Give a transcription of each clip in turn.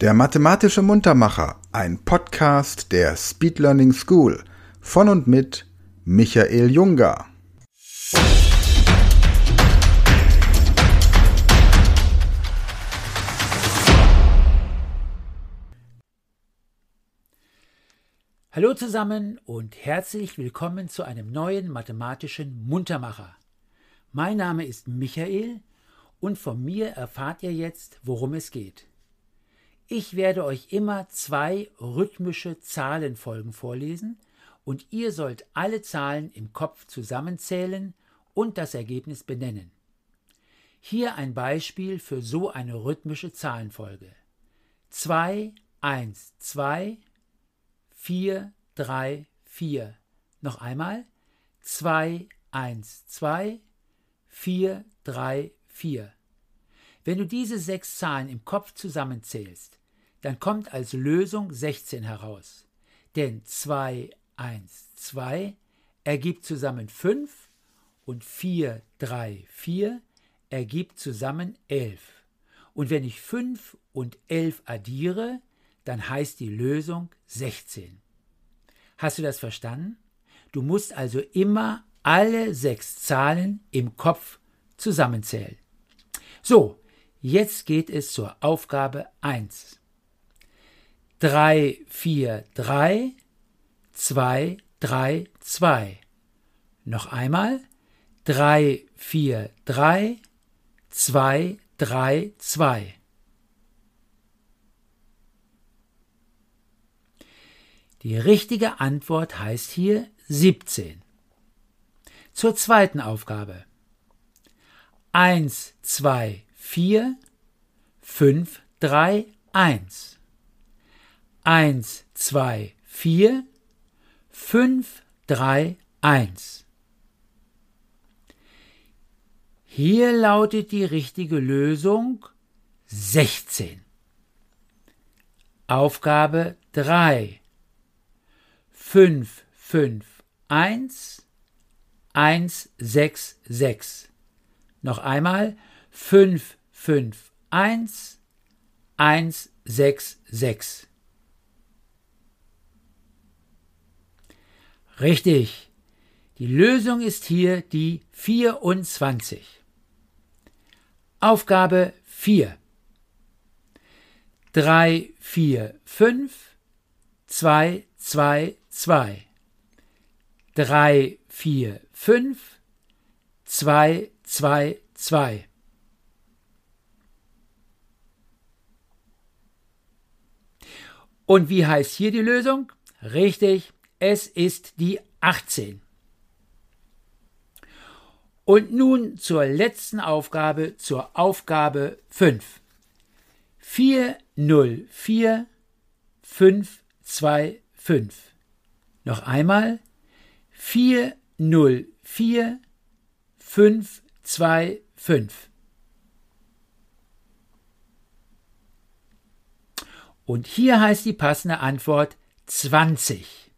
Der mathematische Muntermacher, ein Podcast der Speed Learning School von und mit Michael Junger. Hallo zusammen und herzlich willkommen zu einem neuen mathematischen Muntermacher. Mein Name ist Michael und von mir erfahrt ihr jetzt, worum es geht. Ich werde euch immer zwei rhythmische Zahlenfolgen vorlesen und ihr sollt alle Zahlen im Kopf zusammenzählen und das Ergebnis benennen. Hier ein Beispiel für so eine rhythmische Zahlenfolge. 2, 1, 2, 4, 3, 4. Noch einmal. 2, 1, 2, 4, 3, 4. Wenn du diese sechs Zahlen im Kopf zusammenzählst, dann kommt als Lösung 16 heraus. Denn 2, 1, 2 ergibt zusammen 5 und 4, 3, 4 ergibt zusammen 11. Und wenn ich 5 und 11 addiere, dann heißt die Lösung 16. Hast du das verstanden? Du musst also immer alle sechs Zahlen im Kopf zusammenzählen. So, Jetzt geht es zur Aufgabe 1. 3, 4, 3, 2, 3, 2. Noch einmal. 3, 4, 3, 2, 3, 2. Die richtige Antwort heißt hier 17. Zur zweiten Aufgabe. 1, 2, 4, 5, 3, 1. 1, 2, 4, 5, 3, 1. Hier lautet die richtige Lösung 16. Aufgabe 3. 5, 5, 1, 1, 6, 6. Noch einmal 5, 5, 1, 1, 6, 6. Richtig. Die Lösung ist hier die 24. Aufgabe 4. 3, 4, 5, 2, 2, 2. 3, 4, 5, 2, 2, 2. Und wie heißt hier die Lösung? Richtig, es ist die 18. Und nun zur letzten Aufgabe, zur Aufgabe 5. 4, 0, 4, 5, 2, 5. Noch einmal. 4, 0, 4, 5, 2, 5. Und hier heißt die passende Antwort 20.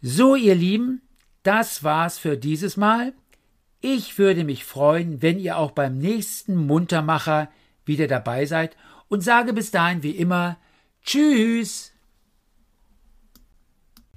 So, ihr Lieben, das war's für dieses Mal. Ich würde mich freuen, wenn ihr auch beim nächsten Muntermacher wieder dabei seid und sage bis dahin wie immer Tschüss.